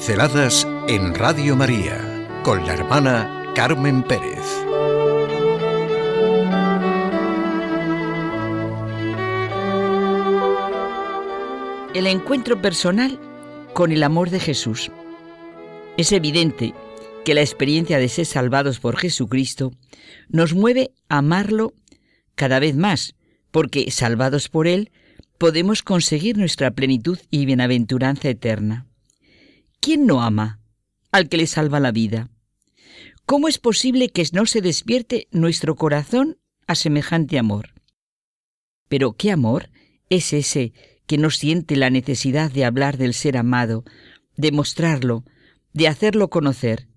Pinceladas en Radio María con la hermana Carmen Pérez. El encuentro personal con el amor de Jesús. Es evidente que la experiencia de ser salvados por Jesucristo nos mueve a amarlo cada vez más, porque salvados por Él podemos conseguir nuestra plenitud y bienaventuranza eterna. ¿Quién no ama al que le salva la vida? ¿Cómo es posible que no se despierte nuestro corazón a semejante amor? Pero ¿qué amor es ese que no siente la necesidad de hablar del ser amado, de mostrarlo, de hacerlo conocer?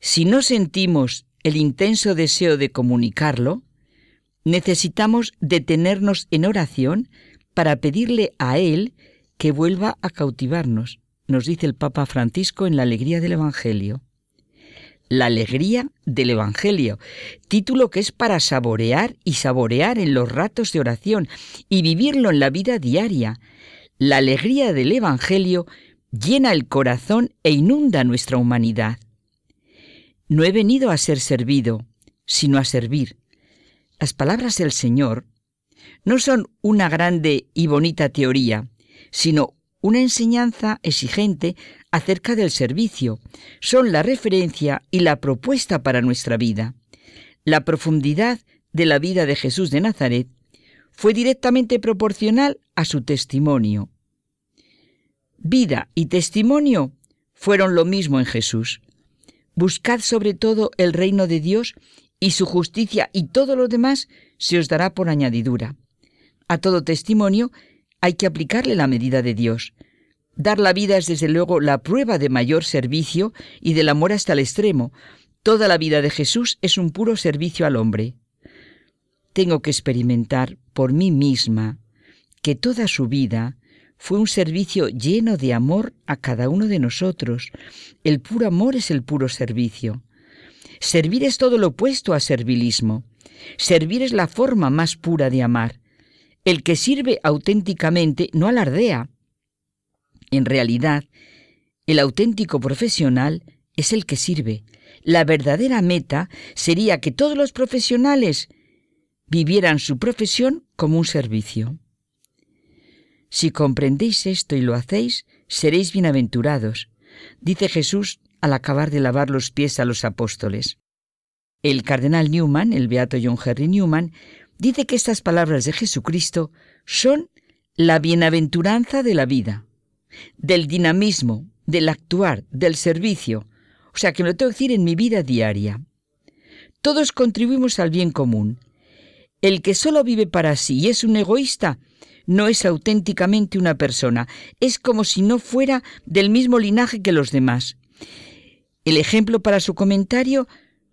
Si no sentimos el intenso deseo de comunicarlo, necesitamos detenernos en oración para pedirle a Él que vuelva a cautivarnos, nos dice el Papa Francisco en la alegría del Evangelio. La alegría del Evangelio, título que es para saborear y saborear en los ratos de oración y vivirlo en la vida diaria. La alegría del Evangelio llena el corazón e inunda nuestra humanidad. No he venido a ser servido, sino a servir. Las palabras del Señor no son una grande y bonita teoría, sino una enseñanza exigente acerca del servicio. Son la referencia y la propuesta para nuestra vida. La profundidad de la vida de Jesús de Nazaret fue directamente proporcional a su testimonio. Vida y testimonio fueron lo mismo en Jesús. Buscad sobre todo el reino de Dios y su justicia y todo lo demás se os dará por añadidura. A todo testimonio hay que aplicarle la medida de Dios. Dar la vida es desde luego la prueba de mayor servicio y del amor hasta el extremo. Toda la vida de Jesús es un puro servicio al hombre. Tengo que experimentar por mí misma que toda su vida fue un servicio lleno de amor a cada uno de nosotros. El puro amor es el puro servicio. Servir es todo lo opuesto a servilismo. Servir es la forma más pura de amar. El que sirve auténticamente no alardea. En realidad, el auténtico profesional es el que sirve. La verdadera meta sería que todos los profesionales vivieran su profesión como un servicio. Si comprendéis esto y lo hacéis, seréis bienaventurados, dice Jesús al acabar de lavar los pies a los apóstoles. El cardenal Newman, el beato John Henry Newman, dice que estas palabras de Jesucristo son la bienaventuranza de la vida, del dinamismo, del actuar, del servicio. O sea, que me lo tengo que decir en mi vida diaria. Todos contribuimos al bien común. El que solo vive para sí y es un egoísta, no es auténticamente una persona, es como si no fuera del mismo linaje que los demás. El ejemplo para su comentario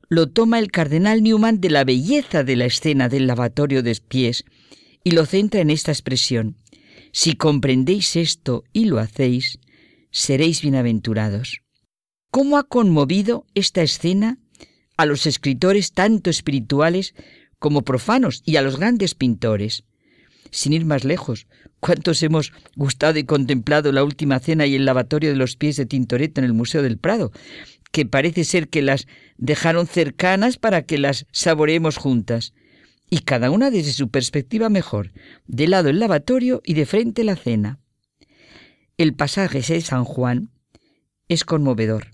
lo toma el cardenal Newman de la belleza de la escena del lavatorio de pies y lo centra en esta expresión. Si comprendéis esto y lo hacéis, seréis bienaventurados. ¿Cómo ha conmovido esta escena a los escritores tanto espirituales como profanos y a los grandes pintores? Sin ir más lejos, ¿cuántos hemos gustado y contemplado la última cena y el lavatorio de los pies de Tintoretto en el Museo del Prado? Que parece ser que las dejaron cercanas para que las saboreemos juntas, y cada una desde su perspectiva mejor, de lado el lavatorio y de frente la cena. El pasaje de San Juan es conmovedor,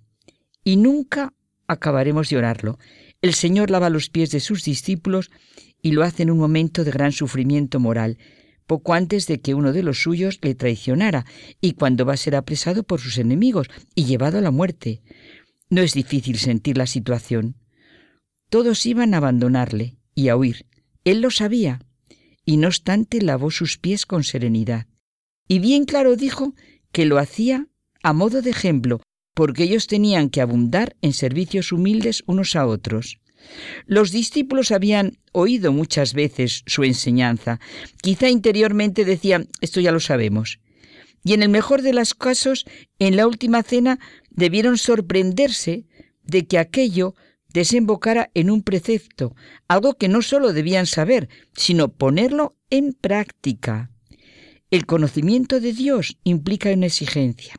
y nunca acabaremos de orarlo. El Señor lava los pies de sus discípulos y lo hace en un momento de gran sufrimiento moral, poco antes de que uno de los suyos le traicionara y cuando va a ser apresado por sus enemigos y llevado a la muerte. No es difícil sentir la situación. Todos iban a abandonarle y a huir. Él lo sabía, y no obstante lavó sus pies con serenidad. Y bien claro dijo que lo hacía a modo de ejemplo, porque ellos tenían que abundar en servicios humildes unos a otros. Los discípulos habían oído muchas veces su enseñanza. Quizá interiormente decían, esto ya lo sabemos. Y en el mejor de los casos, en la última cena, debieron sorprenderse de que aquello desembocara en un precepto, algo que no solo debían saber, sino ponerlo en práctica. El conocimiento de Dios implica una exigencia.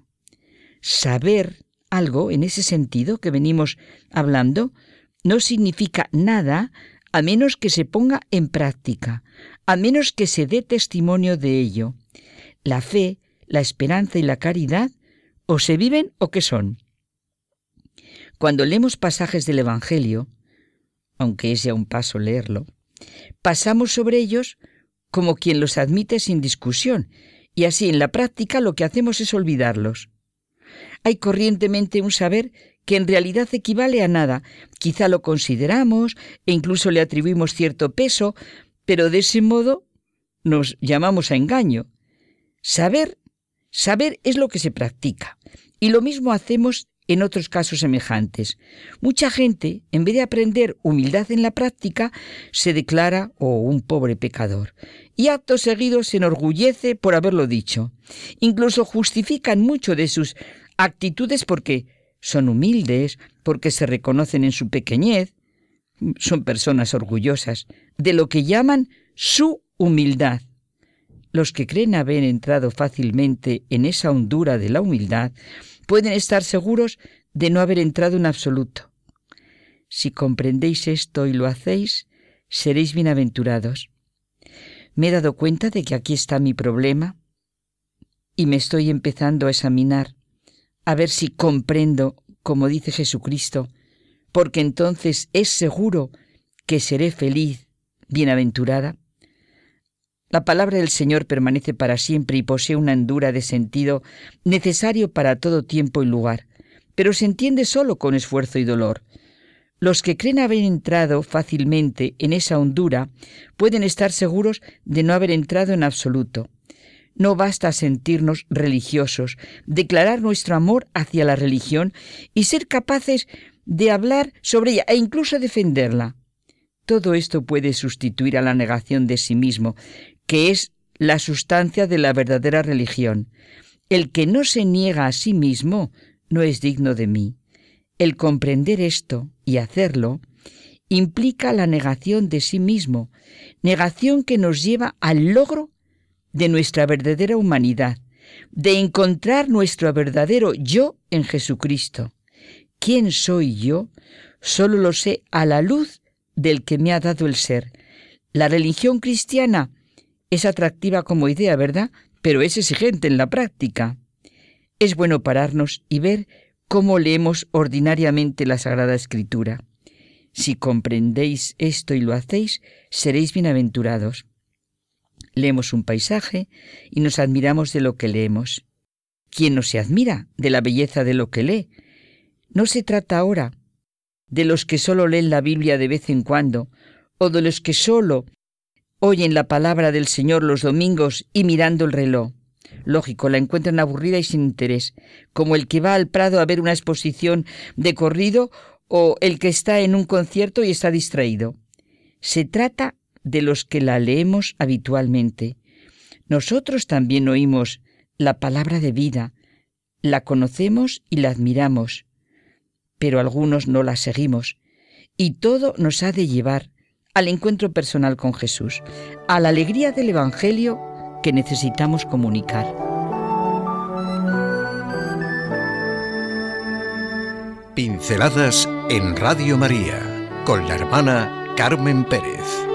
saber algo en ese sentido que venimos hablando no significa nada a menos que se ponga en práctica, a menos que se dé testimonio de ello. La fe, la esperanza y la caridad o se viven o qué son. Cuando leemos pasajes del Evangelio, aunque es ya un paso leerlo, pasamos sobre ellos como quien los admite sin discusión, y así en la práctica lo que hacemos es olvidarlos. Hay corrientemente un saber que en realidad equivale a nada. Quizá lo consideramos e incluso le atribuimos cierto peso, pero de ese modo nos llamamos a engaño. Saber, saber es lo que se practica. Y lo mismo hacemos en otros casos semejantes. Mucha gente, en vez de aprender humildad en la práctica, se declara oh, un pobre pecador y acto seguido se enorgullece por haberlo dicho. Incluso justifican mucho de sus actitudes porque son humildes, porque se reconocen en su pequeñez, son personas orgullosas de lo que llaman su humildad. Los que creen haber entrado fácilmente en esa hondura de la humildad pueden estar seguros de no haber entrado en absoluto. Si comprendéis esto y lo hacéis, seréis bienaventurados. Me he dado cuenta de que aquí está mi problema y me estoy empezando a examinar a ver si comprendo, como dice Jesucristo, porque entonces es seguro que seré feliz, bienaventurada. La palabra del Señor permanece para siempre y posee una hondura de sentido necesario para todo tiempo y lugar, pero se entiende solo con esfuerzo y dolor. Los que creen haber entrado fácilmente en esa hondura pueden estar seguros de no haber entrado en absoluto. No basta sentirnos religiosos, declarar nuestro amor hacia la religión y ser capaces de hablar sobre ella e incluso defenderla. Todo esto puede sustituir a la negación de sí mismo, que es la sustancia de la verdadera religión. El que no se niega a sí mismo no es digno de mí. El comprender esto y hacerlo implica la negación de sí mismo, negación que nos lleva al logro de nuestra verdadera humanidad, de encontrar nuestro verdadero yo en Jesucristo. ¿Quién soy yo? Solo lo sé a la luz del que me ha dado el ser. La religión cristiana es atractiva como idea, ¿verdad? Pero es exigente en la práctica. Es bueno pararnos y ver cómo leemos ordinariamente la Sagrada Escritura. Si comprendéis esto y lo hacéis, seréis bienaventurados. Leemos un paisaje y nos admiramos de lo que leemos. ¿Quién no se admira de la belleza de lo que lee? No se trata ahora de los que solo leen la Biblia de vez en cuando, o de los que solo oyen la palabra del Señor los domingos y mirando el reloj. Lógico, la encuentran aburrida y sin interés, como el que va al Prado a ver una exposición de corrido o el que está en un concierto y está distraído. Se trata de los que la leemos habitualmente. Nosotros también oímos la palabra de vida, la conocemos y la admiramos, pero algunos no la seguimos, y todo nos ha de llevar al encuentro personal con Jesús, a la alegría del Evangelio que necesitamos comunicar. Pinceladas en Radio María con la hermana Carmen Pérez.